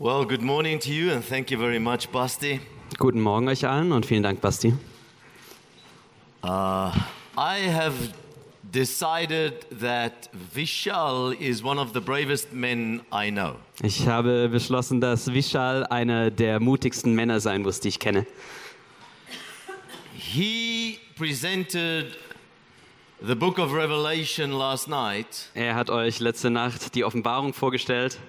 Well, good morning to you, and thank you very much, Basti. Guten Morgen euch allen und vielen Dank, Basti. I have decided that Vishal is one of the bravest men I know. Ich habe beschlossen, dass Vishal einer der mutigsten Männer sein muss, die ich kenne. He presented the book of Revelation last night Er hat euch letzte Nacht die Offenbarung vorgestellt,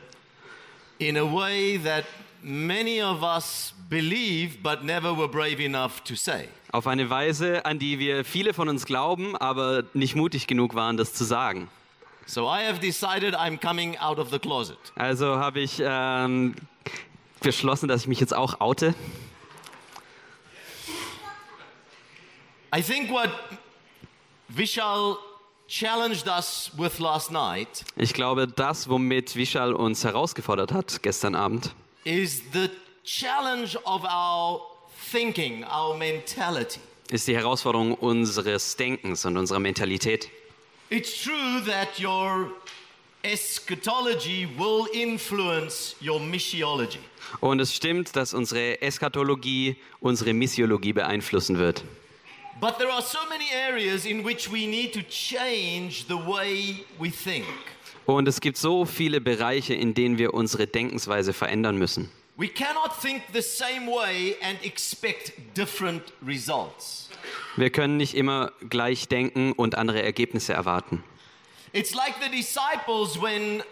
in a way that many of us believe but never were brave enough to say. auf eine Weise, an die wir viele von uns glauben, aber nicht mutig genug waren, das zu sagen. So I have decided I'm coming out of the closet. Also habe ich ähm, beschlossen, dass ich mich jetzt auch oute. I think what Vishal challenged us with last night Ich glaube, das, womit Vishal uns herausgefordert hat gestern Abend, is the challenge of our thinking, our mentality. ist die Herausforderung unseres Denkens und unserer Mentalität. It's true that your eschatology will influence your missiology. Und es stimmt, dass unsere Eschatologie unsere Missiologie beeinflussen wird. But there are so many areas in which we need to change the way we think. Und es gibt so viele Bereiche, in denen wir unsere Denkensweise verändern müssen. We cannot think the same way and expect different results. Wir können nicht immer gleich denken und andere Ergebnisse erwarten. It's like the disciples when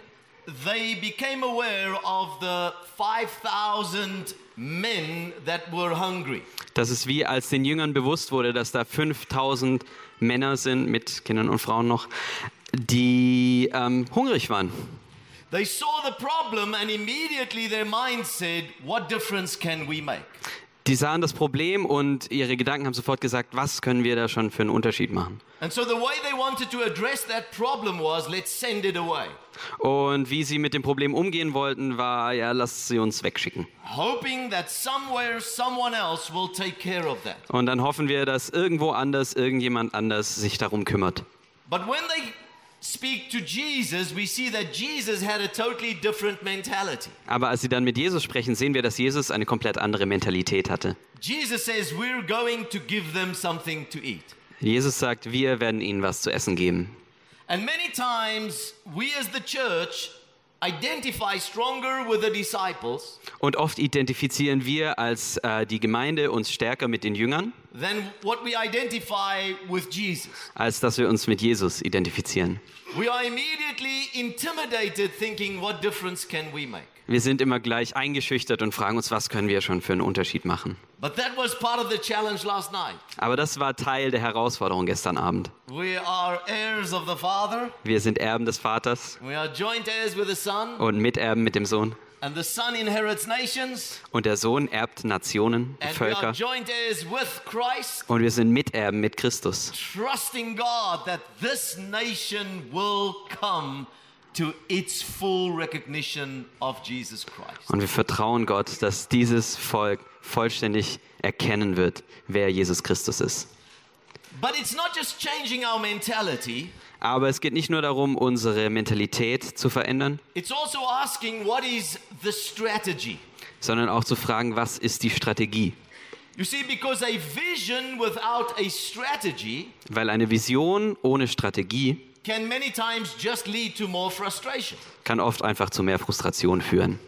they became aware of the 5,000 men that were hungry. Das ist wie als den Jüngern bewusst wurde, dass da 5000 Männer sind, mit Kindern und Frauen noch, die ähm, hungrig waren. They saw the problem and immediately their mind said, What difference can we make? Die sahen das Problem und ihre Gedanken haben sofort gesagt, was können wir da schon für einen Unterschied machen? So was. Und wie sie mit dem Problem umgehen wollten, war, ja, lasst sie uns wegschicken. Somewhere. Und dann hoffen wir, dass irgendwo anders irgendjemand anders sich darum kümmert. But when they speak to Jesus, we see that Jesus had a totally different mentality. Aber als sie dann mit Jesus sprechen, sehen wir, dass Jesus eine komplett andere Mentalität hatte. Jesus says, We're going to give them something to eat. Jesus sagt, wir werden ihnen was zu essen geben. And many times, we as the church identify stronger with the disciples Und oft identifizieren wir als äh, die Gemeinde uns stärker mit den Jüngern, than what we identify with Jesus. als dass wir uns mit Jesus identifizieren. We are immediately intimidated, thinking, What difference can we make? Wir sind immer gleich eingeschüchtert und fragen uns, was können wir schon für einen Unterschied machen. But that was part of the challenge last night. Aber das war Teil der Herausforderung gestern Abend. We are heirs of the Father, Wir sind Erben des Vaters we are joint heirs with the Son, und Miterben mit dem Sohn. and the Son inherits nations, Und der Sohn erbt Nationen, are Völker. Und wir sind Miterben mit Christus. trusting God that this nation will come to its full recognition of Jesus Christ. Und wir vertrauen Gott, dass dieses Volk vollständig erkennen wird, wer Jesus Christus ist. But it's not just changing our mentality, Aber es geht nicht nur darum, unsere Mentalität zu verändern, it's also asking what is the strategy. sondern auch zu fragen, was ist die Strategie? You see, because a vision without a strategy Weil eine Vision ohne Strategie can many times just lead to more frustration. kann oft einfach zu mehr Frustration führen.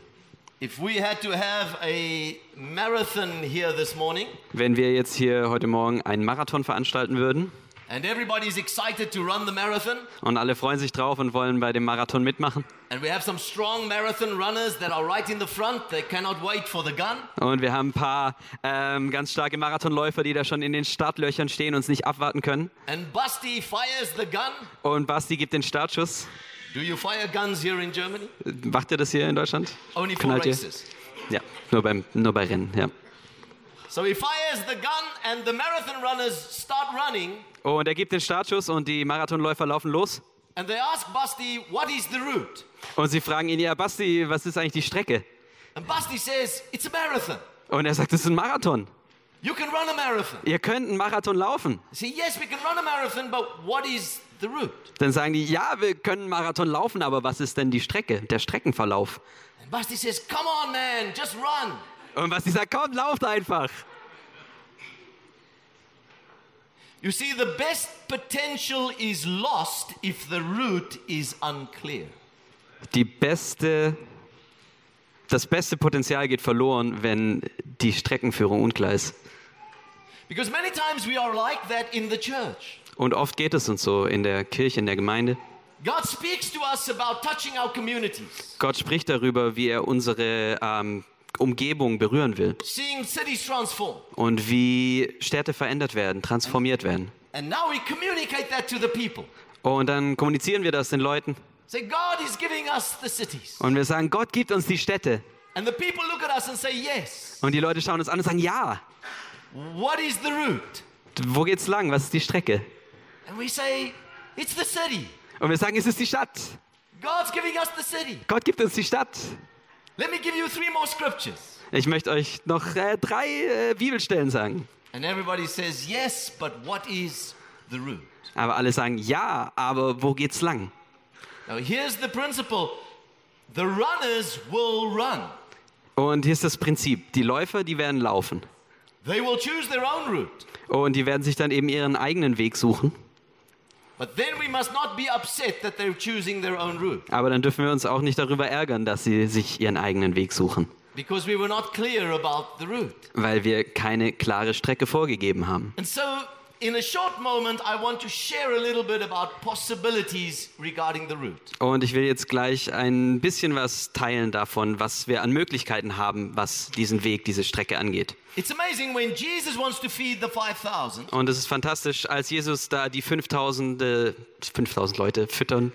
If we had to have a marathon here this morning Wenn wir jetzt hier heute Morgen einen Marathon veranstalten würden and everybody's excited to run the marathon, und alle freuen sich drauf und wollen bei dem Marathon mitmachen And we have some strong marathon runners that are right in the front. They cannot wait for the gun. und wir haben ein paar ähm, ganz starke Marathonläufer, die da schon in den Startlöchern stehen und es nicht abwarten können. And Basti fires the gun. Und Basti gibt den Startschuss. Do you fire guns here in Germany? Macht ihr das hier in Deutschland? Only for Knallt ihr? races. Ja, nur, beim, nur bei Rennen, ja. So he fires the gun, and the marathon runners start running. Und er gibt den Startschuss und die Marathonläufer laufen los. And they ask Basti, What is the route? Und sie fragen ihn, ja, Basti, was ist eigentlich die Strecke? And Basti says, It's a marathon. Und er sagt, es ist ein Marathon. You can run a marathon. Ihr könnt einen Marathon laufen. I say, Yes, we can run a marathon, but what is the route? Dann sagen die, ja, wir können einen Marathon laufen, aber was ist denn die Strecke, der Streckenverlauf? And Basti says, Come on, man, just run. Und Basti sagt, komm, lauft einfach. You see, the best potential is lost if the route is unclear. Die beste, das beste Potenzial geht verloren, wenn die Streckenführung unklar ist. Because many times we are like that in the church. Und oft geht es uns so in der Kirche, in der Gemeinde. God speaks to us about touching our communities, Gott spricht darüber, wie er unsere ähm, Umgebung berühren will und wie Städte verändert werden, transformiert werden. People. Und dann kommunizieren wir das den Leuten und wir sagen, Gott gibt uns die Städte. Und die Leute schauen uns an und sagen, ja, wo geht's lang? Was ist die Strecke? Und wir sagen, es ist die Stadt. Gott gibt uns die Stadt. Let me give you three more scriptures. Ich möchte euch noch äh, drei äh, Bibelstellen sagen. And everybody says, Yes, but what is the route? Aber alle sagen, ja, aber wo geht's lang? Now, here's the principle the runners will run, Und hier ist das Prinzip. Die Läufer, die werden laufen. they will choose their own route. Und die werden sich dann eben ihren eigenen Weg suchen. Aber dann dürfen wir uns auch nicht darüber ärgern, dass sie sich ihren eigenen Weg suchen. because we were not clear about the route. Weil wir keine klare Strecke vorgegeben haben. And so, in a short moment, I want to share a little bit about possibilities regarding the route. Und ich will jetzt gleich ein bisschen was teilen davon, was wir an Möglichkeiten haben, was diesen Weg, diese Strecke angeht. It's amazing when Jesus wants to feed the 5,000, Und es ist fantastisch, als Jesus da die 5000, äh, 5000 Leute füttern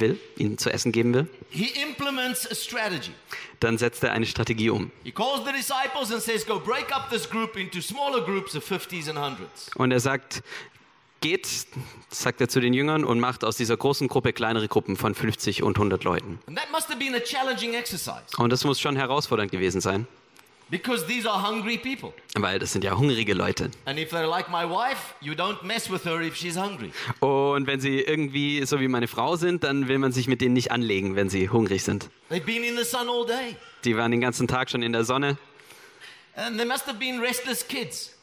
will, ihnen zu essen geben will, he implements a strategy. dann setzt er eine Strategie um. He calls the disciples and says, Go break up this group into smaller groups of 50s and 100s. Und er sagt, geht, sagt er zu den Jüngern, und macht aus dieser großen Gruppe kleinere Gruppen von 50 und 100 Leuten. Und das muss schon herausfordernd gewesen sein, because these are hungry people. weil das sind ja hungrige Leute. And if they're like my wife, you don't mess with her if she's hungry. Und wenn sie irgendwie so wie meine Frau sind, dann will man sich mit denen nicht anlegen, wenn sie hungrig sind. They've been in the sun all day. Die waren den ganzen Tag schon in der Sonne And they must have been restless kids.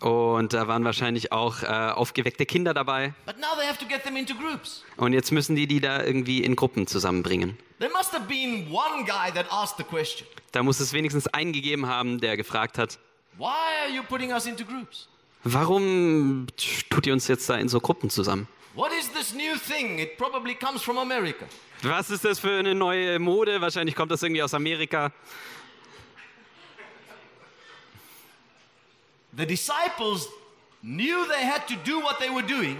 Und da waren wahrscheinlich auch äh, aufgeweckte Kinder dabei. Und jetzt müssen die die da irgendwie in Gruppen zusammenbringen. There must have been one guy that asked the question Da muss es wenigstens einen gegeben haben, der gefragt hat, Why are you putting us into groups? warum tut ihr uns jetzt da in so Gruppen zusammen? What is this new thing? It probably comes from America. Was ist das für eine neue Mode? Wahrscheinlich kommt das irgendwie aus Amerika. The disciples knew they had to do what they were doing,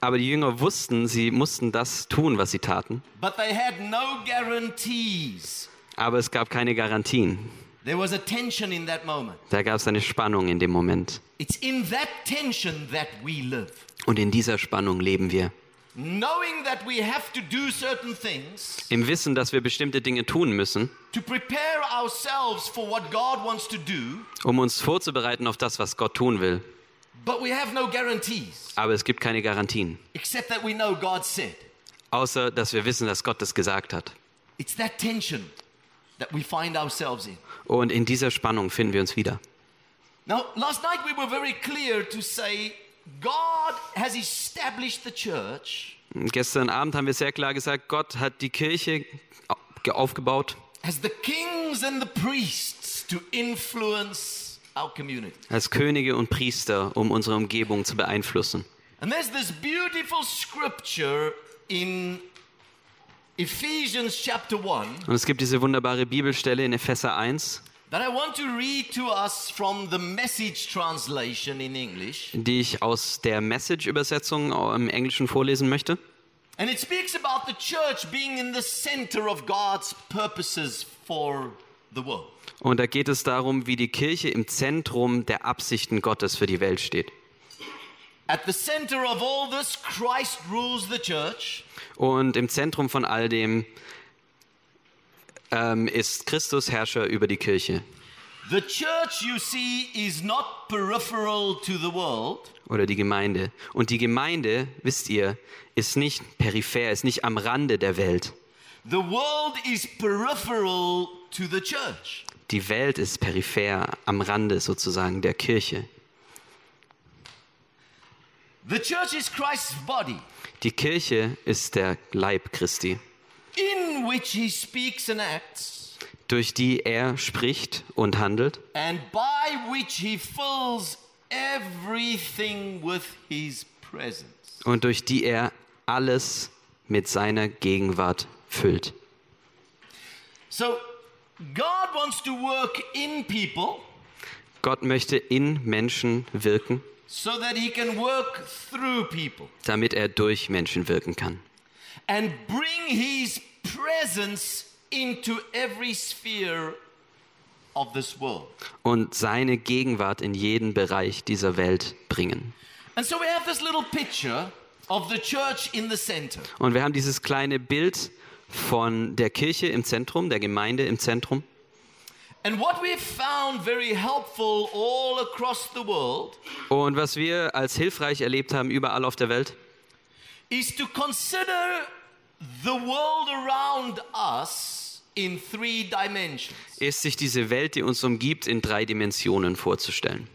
Aber die Jünger wussten, sie mussten das tun, was sie taten. but they had no guarantees. Aber es gab keine Garantien. There was a tension in that moment. Da gab es eine Spannung in dem Moment. It's in that tension that we live. Und in dieser Spannung leben wir. Knowing that we have to do certain things Im Wissen, dass wir bestimmte Dinge tun müssen, to prepare ourselves for what God wants to do, um uns vorzubereiten auf das, was Gott tun will. but we have no guarantees Aber es gibt keine Garantien. except that we know God said. Außer, dass wir wissen, dass Gott es gesagt hat. It's that tension that we find ourselves in. Und in dieser Spannung finden wir uns wieder. Now, last night we were very clear to say God has established the church Gestern Abend haben wir sehr klar gesagt, Gott hat die Kirche au- aufgebaut as the kings and the priests to influence our community. als Könige und Priester, um unsere Umgebung zu beeinflussen. And there's this beautiful scripture in Ephesians chapter 1 Und es gibt diese wunderbare Bibelstelle in Epheser 1, that I want to read to us from the message translation in English. die ich aus der Message-Übersetzung im Englischen vorlesen möchte. And it speaks about the church being in the center of God's purposes for the world. Und da geht es darum, wie die Kirche im Zentrum der Absichten Gottes für die Welt steht. At the center of all this, Christ rules the church. Und im Zentrum von all dem ähm, ist Christus Herrscher über die Kirche. The church, you see, is not peripheral to the world, oder die Gemeinde. Und die Gemeinde, wisst ihr, ist nicht peripher, ist nicht am Rande der Welt, The world is peripheral to the church. Die Welt ist peripher, am Rande sozusagen der Kirche. The church is Christ's body, Die Kirche ist der Leib Christi, in which he speaks and acts, durch die er spricht und handelt and by which he fills everything with his presence. und durch die er alles mit seiner Gegenwart füllt. So, God wants to work in people Gott möchte in Menschen wirken, so that he can work through people damit er durch Menschen wirken kann and bring his presence into every sphere of this world. und seine Gegenwart in jeden Bereich dieser Welt bringen. And so we have this little picture of the church in the center. Und wir haben dieses kleine Bild von der Kirche im Zentrum, der Gemeinde im Zentrum. And what we've found very helpful all across the world Und was wir als hilfreich erlebt haben überall auf der Welt, is to consider the world around us in three dimensions. ist sich diese Welt, die uns umgibt, in drei Dimensionen vorzustellen.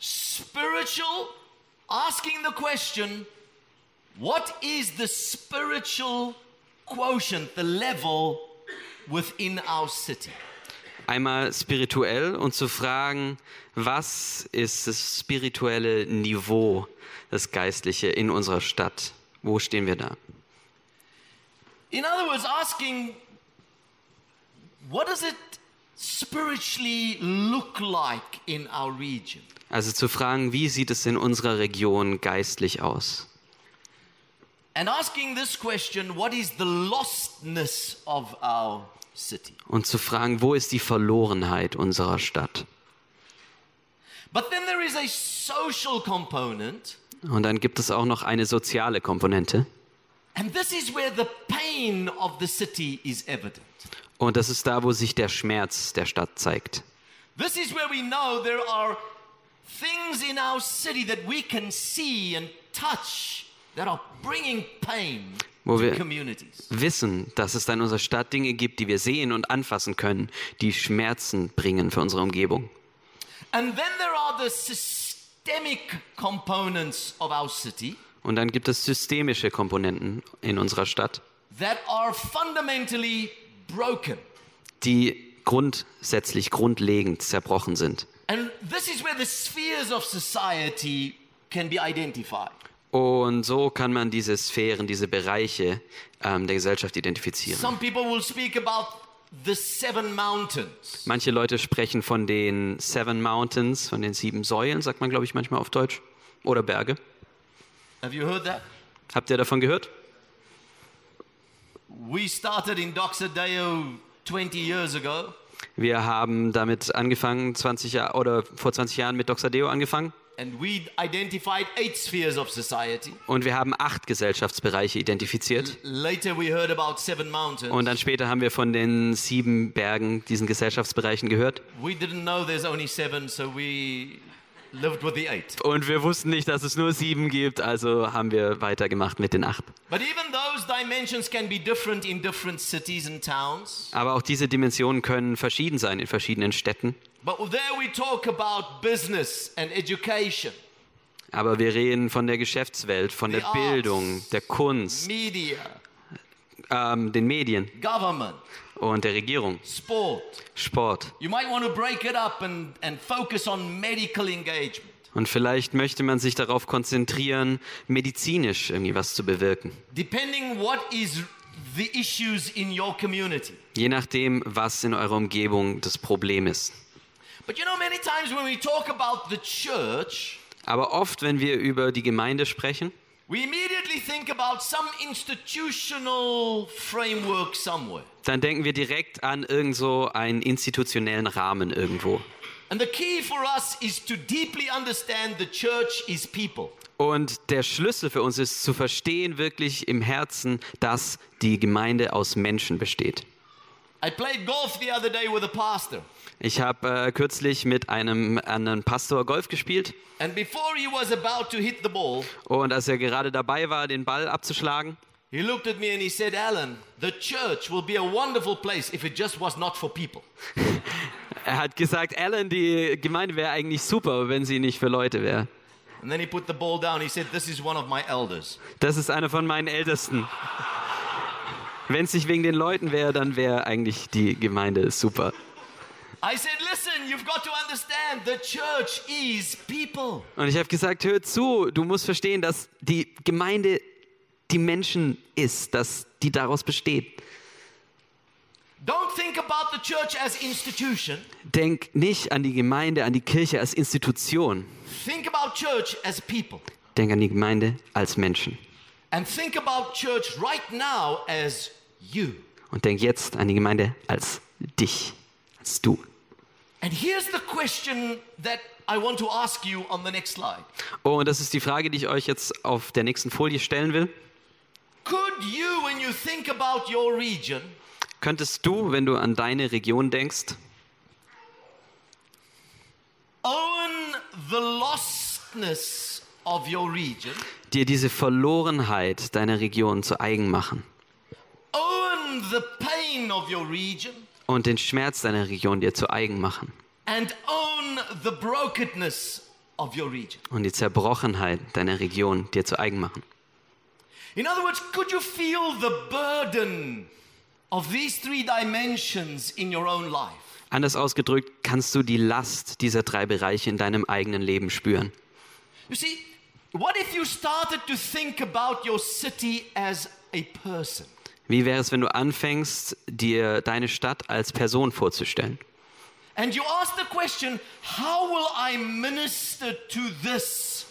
Spiritual, asking the question, what is the spiritual quotient, the level within our city? Einmal spirituell und zu fragen, was ist das spirituelle Niveau, das Geistliche in unserer Stadt? Wo stehen wir da? In other words, asking, what does it spiritually look like in our region? Also zu fragen, wie sieht es in unserer Region geistlich aus? And asking this question, what is the lostness of our? Und zu fragen, wo ist die Verlorenheit unserer Stadt? Und dann gibt es auch noch eine soziale Komponente. and this is where the pain of the city is evident. Und das ist da, wo sich der Schmerz der Stadt zeigt. This is where we know there are things in our city that we can see and touch Wo wir-. Wissen, dass es da in unserer Stadt Dinge gibt, die wir sehen und anfassen können, die Schmerzen bringen für unsere Umgebung. And then there are the systemic components of our city Und dann gibt es systemische Komponenten in unserer Stadt, die grundsätzlich, grundlegend zerbrochen sind. And this is where the spheres of society can be identified. Und so kann man diese Sphären, diese Bereiche ähm, der Gesellschaft identifizieren. Some people will speak about the seven mountains. Manche Leute sprechen von den Seven Mountains, von den sieben Säulen, sagt man, glaube ich, manchmal auf Deutsch. Oder Berge. Have you heard that? Habt ihr davon gehört? We started in Doxadeo 20 years ago, Wir haben damit angefangen, 20 Jahre oder vor 20 Jahren mit Doxadeo angefangen. And we identified eight spheres of society. Und wir haben acht Gesellschaftsbereiche identifiziert. Later, we heard about seven mountains. Und dann später haben wir von den sieben Bergen, diesen Gesellschaftsbereichen gehört. Und wir wussten nicht, dass es nur sieben gibt, also haben wir weitergemacht mit den acht. But even those dimensions can be different in different cities and towns. Aber auch diese Dimensionen können verschieden sein in verschiedenen Städten. But there we talk about business and education, Aber wir reden von der Geschäftswelt, von der. Bildung, der Kunst, media, ähm, den Medien und der Regierung, sport. Sport. You might want to break it up and, and focus on medical engagement. Und vielleicht möchte man sich darauf konzentrieren, medizinisch irgendwie was zu bewirken. Depending what is the issues in your community. Je nachdem, was in eurer Umgebung das Problem ist. Aber oft, wenn wir über die Gemeinde sprechen, we immediately think about some institutional framework somewhere. dann denken wir direkt an irgend so einen institutionellen Rahmen irgendwo. And the key for us is to deeply understand the church is people. Und der Schlüssel für uns ist zu verstehen wirklich im Herzen, dass die Gemeinde aus Menschen besteht. Ich habe äh, kürzlich mit einem anderen Pastor Golf gespielt And before he was about to hit the ball, und als er gerade dabei war, den Ball abzuschlagen, He looked at me and he said, Alan, the church will be a wonderful place if it just was not for people. Er hat gesagt, Alan, die Gemeinde wäre eigentlich super, wenn sie nicht für Leute wäre. And then he put the ball down. He said, This is one of my elders. Das ist einer von meinen Ältesten. Wenn es nicht wegen den Leuten wäre, dann wäre eigentlich die Gemeinde super. I said, Listen, you've got to understand the church is people. Und ich habe gesagt, hör zu, du musst verstehen, dass die Gemeinde die Menschen ist, dass die daraus besteht. Don't think about the church as institution. Denk nicht an die Gemeinde, an die Kirche als Institution. Think about church as people. Denk an die Gemeinde als Menschen. And think about church right now as you. Und denk jetzt an die Gemeinde als dich, als du. And here's the question that I want to ask you on the next slide. Oh, und das ist die Frage, die ich euch jetzt auf der nächsten Folie stellen will. Could you, when you think about your region, Könntest du, wenn du an deine Region denkst, own the lostness dir diese Verlorenheit deiner Region zu eigen machen own the pain of your region, und den Schmerz deiner Region dir zu eigen machen and own the brokenness of your region? und die Zerbrochenheit deiner Region dir zu eigen machen? In other words, could you feel the burden of these three dimensions in your own life? Anders ausgedrückt, kannst du die Last dieser drei Bereiche in deinem eigenen Leben spüren. You see, what if you started to think about your city as a person? Wie wäre es, wenn du anfängst, dir deine Stadt als Person vorzustellen? And you ask the question, how will I minister to this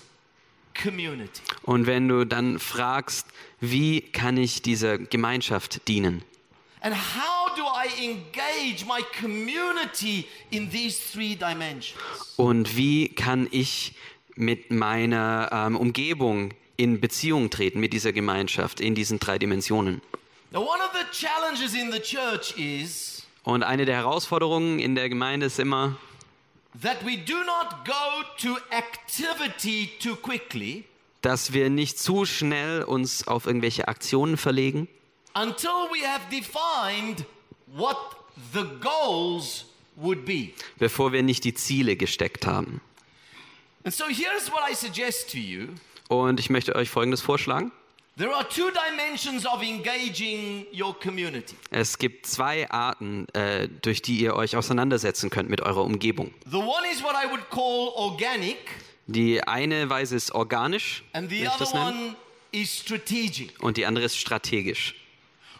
community? Und wenn du dann fragst, wie kann ich dieser Gemeinschaft dienen? And how do I engage my community in these three dimensions? Und wie kann ich mit meiner ähm, Umgebung in Beziehung treten, mit dieser Gemeinschaft, in diesen drei Dimensionen? Now, one of the challenges in the church is Und eine der Herausforderungen in der Gemeinde ist immer, that we do not go to activity too quickly dass wir nicht zu schnell uns auf irgendwelche Aktionen verlegen, until we have defined what the goals would be. bevor wir nicht die Ziele gesteckt haben. And so here's what I suggest to you. Und ich möchte euch Folgendes vorschlagen. There are two dimensions of engaging your community. Es gibt zwei Arten, äh, durch die ihr euch auseinandersetzen könnt mit eurer Umgebung. The one is what I would call organic, Die eine Weise ist organisch, and ich das strategic. und die andere ist strategisch.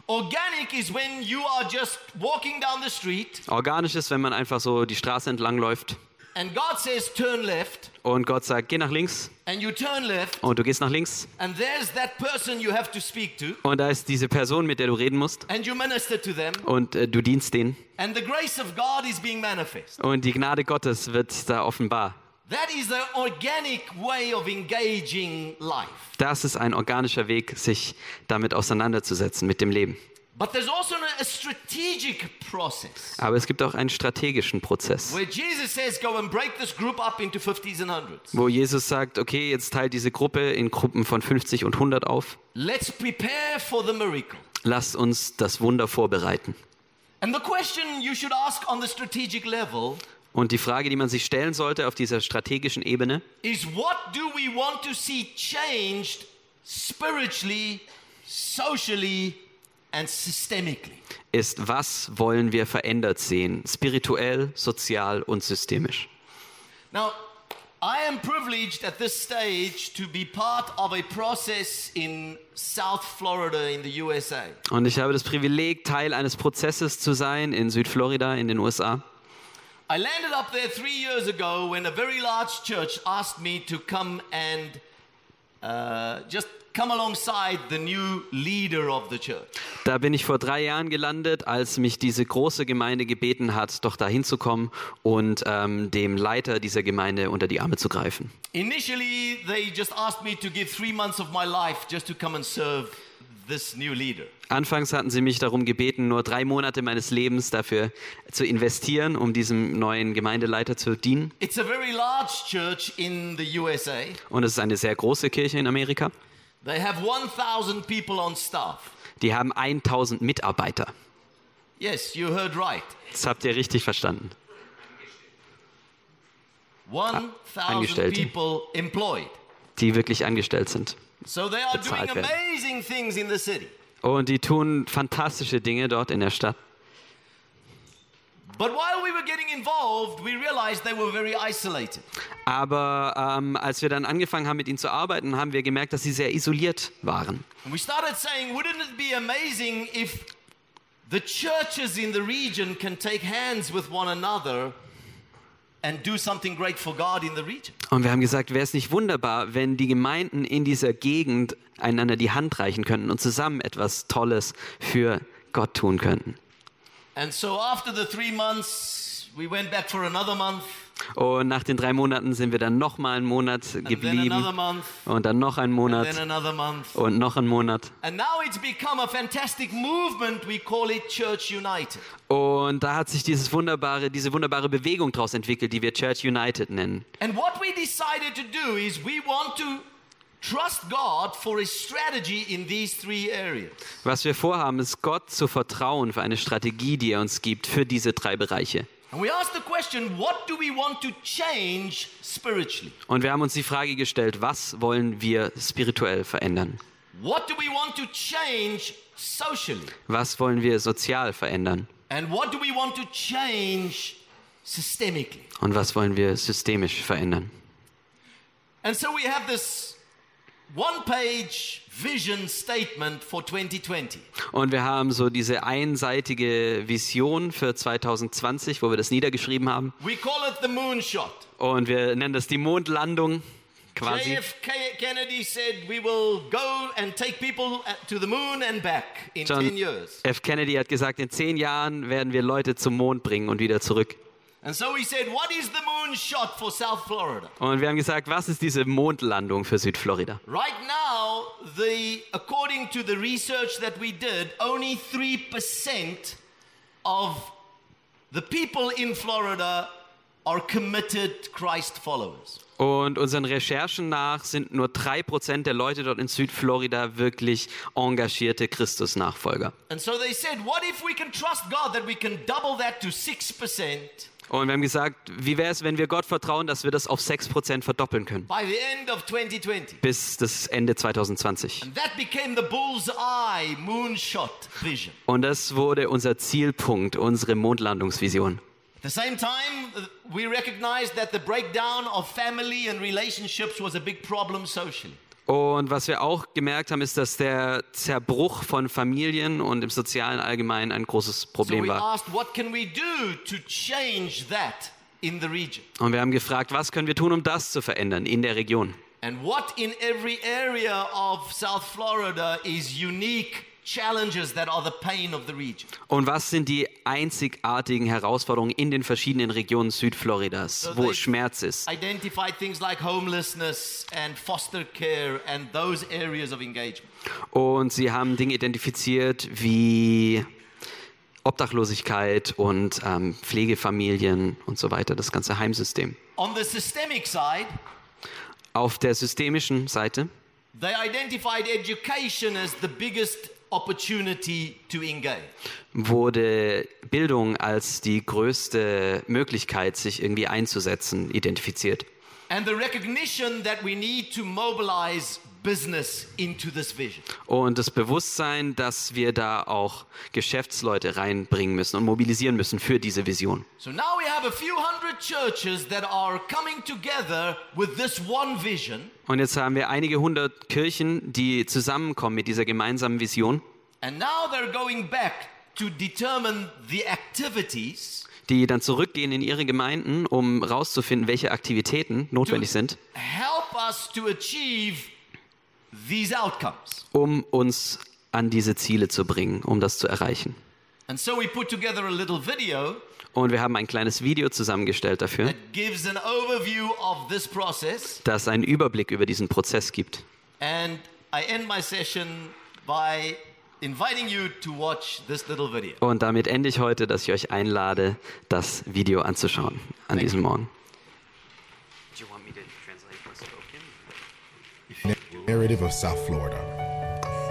Organic is when you are just walking down the street Organisch ist, wenn man einfach so die Straße entlang läuft and God says turn left, und Gott sagt, geh nach links and you turn left, und du gehst nach links and there's that person you have to speak to, und da ist diese Person, mit der du reden musst and you minister to them, und äh, du dienst denen and the grace of God is being manifest. und die Gnade Gottes wird da offenbar. That is the organic way of engaging life. Das ist ein organischer Weg, sich damit auseinanderzusetzen, mit dem Leben. But there's also a strategic process Aber es gibt auch einen strategischen Prozess, where Jesus says, Go and break this group up into 50s and 100s. wo Jesus sagt, okay, jetzt teilt diese Gruppe in Gruppen von 50 und 100 auf. Let's prepare for the miracle. Lasst uns das Wunder vorbereiten. And the question you should ask on the strategic level Und die Frage, die man sich stellen sollte auf dieser strategischen Ebene, is what do we want to see changed spiritually, socially, and systemically? Ist, was wollen wir verändert sehen, spirituell, sozial und systemisch. Now, I am privileged at this stage to be part of a process in South Florida in the USA. Und ich habe das Privileg, Teil eines Prozesses zu sein in Südflorida in den USA. I landed up there three years ago when a very large church asked me to come and uh, just come alongside the new leader of the church. Da bin ich vor drei Jahren gelandet, als mich diese große Gemeinde gebeten hat, doch dahin zu kommen und ähm, dem Leiter dieser Gemeinde unter die Arme zu greifen. Initially, they just asked me to give three months of my life just to come and serve this new leader. Anfangs hatten sie mich darum gebeten, nur drei Monate meines Lebens dafür zu investieren, um diesem neuen Gemeindeleiter zu dienen. It's a very large church in the USA. Und es ist eine sehr große Kirche in Amerika. They have 1,000 people on staff. Die haben 1000 Mitarbeiter. Yes, you heard right. Das habt ihr richtig verstanden. 1,000 Angestellte. people employed. Die wirklich angestellt sind. So they are doing amazing things in the city. Und die tun fantastische Dinge dort in der Stadt. But while we were getting involved, we realized they were very isolated. Aber ähm, als wir dann angefangen haben, mit ihnen zu arbeiten, haben wir gemerkt, dass sie sehr isoliert waren. And we started saying, wouldn't it be amazing if the churches in the region can take hands with one another and do something great for God in the region? Und wir haben gesagt, wäre es nicht wunderbar, wenn die Gemeinden in dieser Gegend einander die Hand reichen könnten und zusammen etwas Tolles für Gott tun könnten. And so after the three months, we went back for another month, Und nach den drei Monaten sind wir dann noch mal einen Monat and then another geblieben month, und dann noch einen and Monat und noch einen Monat. And now it's become a fantastic movement. We call it Church United. Und da hat sich dieses wunderbare, diese wunderbare Bewegung daraus entwickelt, die wir Church United nennen. And what we decided to do is we want to Was wir vorhaben, ist Gott zu vertrauen für eine Strategie, die er uns gibt für diese drei Bereiche. And we asked the question what do we want to change spiritually? Und wir haben uns die Frage gestellt, was wollen wir spirituell verändern? What do we want to change socially? Was wollen wir sozial verändern? And what do we want to change systemically? Und was wollen wir systemisch verändern? And so we have this vision statement for 2020. Und wir haben so diese einseitige Vision für 2020, wo wir das niedergeschrieben haben. We call it the moonshot. Und wir nennen das die Mondlandung quasi. JFK Kennedy said we will go and take people to the moon and back in John 10 years. F. Kennedy hat gesagt, in zehn Jahren werden wir Leute zum Mond bringen und wieder zurück. And so he said, What is the moonshot for South Florida? Und wir haben gesagt, was ist diese Mondlandung für Südflorida? Right now, the, according to the research that we did, only 3% of the people in Florida are committed Christ followers. Und unseren Recherchen nach sind nur 3% der Leute dort in Südflorida wirklich engagierte Christus-Nachfolger. And so they said, What if we can trust God that we can double that to 6%? Und wir haben gesagt, wie wäre es, wenn wir Gott vertrauen, dass wir das auf 6% verdoppeln können by the end of 2020. bis das Ende 2020. And that became the bullseye moonshot vision. Und das wurde unser Zielpunkt, unsere Mondlandungsvision. At the same time, uh, we recognized that the breakdown of family and relationships was a big problem socially. Und was wir auch gemerkt haben, ist, dass der Zerbruch von Familien und im sozialen Allgemeinen ein großes Problem war. Und wir haben gefragt, was können wir tun, um das zu verändern in der Region? And what in every area of South Florida is unique challenges that are the pain of the region? Und was sind die einzigartigen Herausforderungen in den verschiedenen Regionen Südfloridas, So wo Schmerz ist? Like homelessness and foster care and those areas of engagement. Und sie haben Dinge identifiziert wie Obdachlosigkeit und ähm, Pflegefamilien und so weiter, das ganze Heimsystem. On the systemic side, Auf der systemischen Seite they identified education as the biggest opportunity to engage. wurde Bildung als die größte Möglichkeit, sich irgendwie einzusetzen, identifiziert. And the recognition that we need to mobilize business into this vision. Und das Bewusstsein, dass wir da auch Geschäftsleute reinbringen müssen und mobilisieren müssen für diese Vision. So now we have a few hundred churches that are coming together with this one vision. Und jetzt haben wir einige hundert Kirchen, die zusammenkommen mit dieser gemeinsamen Vision, And now they're going back to determine the activities die dann zurückgehen in ihre Gemeinden, um rauszufinden, welche Aktivitäten notwendig sind, help us to achieve these outcomes. Um uns an diese Ziele zu bringen, um das zu erreichen. And so we put together a little video Und wir haben ein kleines Video zusammengestellt dafür, that gives an overview of this process. das einen Überblick über diesen Prozess gibt. And I end my session by inviting you to watch this little video. Und damit ende ich heute, dass ich euch einlade, das Video anzuschauen an diesem Morgen. Narrative of South Florida?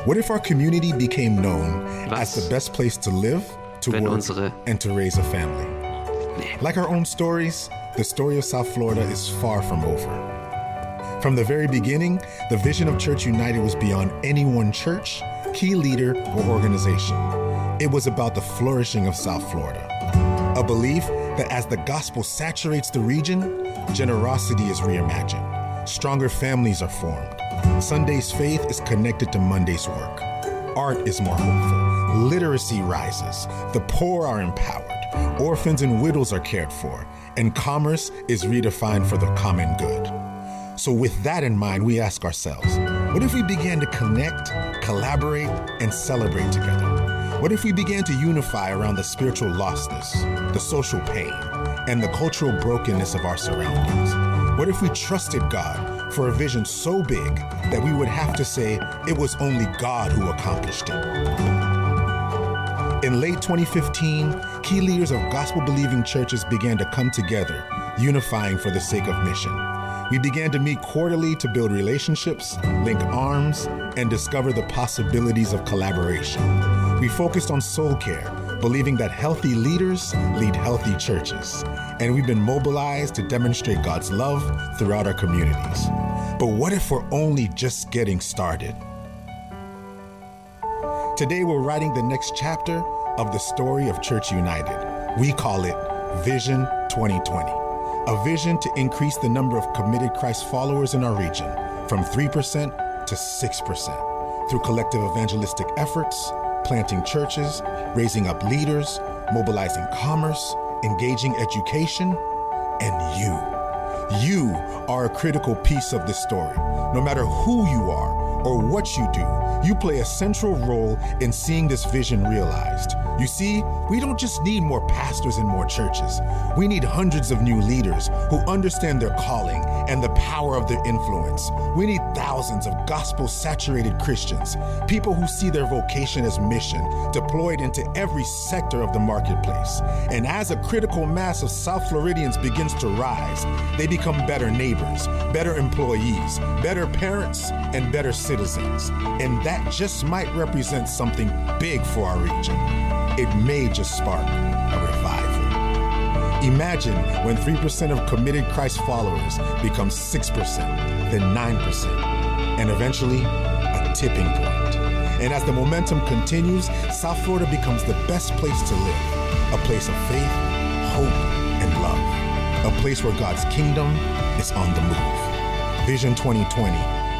What if our community became known Was? as the best place to live, to work, unsere- and to raise a family? Like our own stories, the story of South Florida is far from over. From the very beginning, the vision of Church United was beyond any one church, key leader, or organization. It was about the flourishing of South Florida. A belief that as the gospel saturates the region, generosity is reimagined, stronger families are formed, Sunday's faith is connected to Monday's work, art is more hopeful, literacy rises, the poor are empowered, orphans and widows are cared for, and commerce is redefined for the common good. So, with that in mind, we ask ourselves what if we began to connect, collaborate, and celebrate together? What if we began to unify around the spiritual lostness, the social pain, and the cultural brokenness of our surroundings? What if we trusted God for a vision so big that we would have to say it was only God who accomplished it? In late 2015, key leaders of gospel believing churches began to come together, unifying for the sake of mission. We began to meet quarterly to build relationships, link arms, and discover the possibilities of collaboration. We focused on soul care, believing that healthy leaders lead healthy churches. And we've been mobilized to demonstrate God's love throughout our communities. But what if we're only just getting started? Today, we're writing the next chapter of the story of Church United. We call it Vision 2020, a vision to increase the number of committed Christ followers in our region from 3% to 6% through collective evangelistic efforts, planting churches, raising up leaders, mobilizing commerce, engaging education, and you. You are a critical piece of this story. No matter who you are or what you do, you play a central role in seeing this vision realized. You see, we don't just need more pastors and more churches. We need hundreds of new leaders who understand their calling and the power of their influence. We need thousands of gospel saturated Christians, people who see their vocation as mission, deployed into every sector of the marketplace. And as a critical mass of South Floridians begins to rise, they become better neighbors, better employees, better parents, and better citizens. And that just might represent something big for our region. It may just spark a revival. Imagine when 3% of committed Christ followers becomes 6%, then 9%, and eventually a tipping point. And as the momentum continues, South Florida becomes the best place to live a place of faith, hope, and love. A place where God's kingdom is on the move. Vision 2020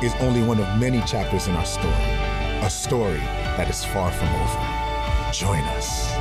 is only one of many chapters in our story, a story that is far from over. Join us.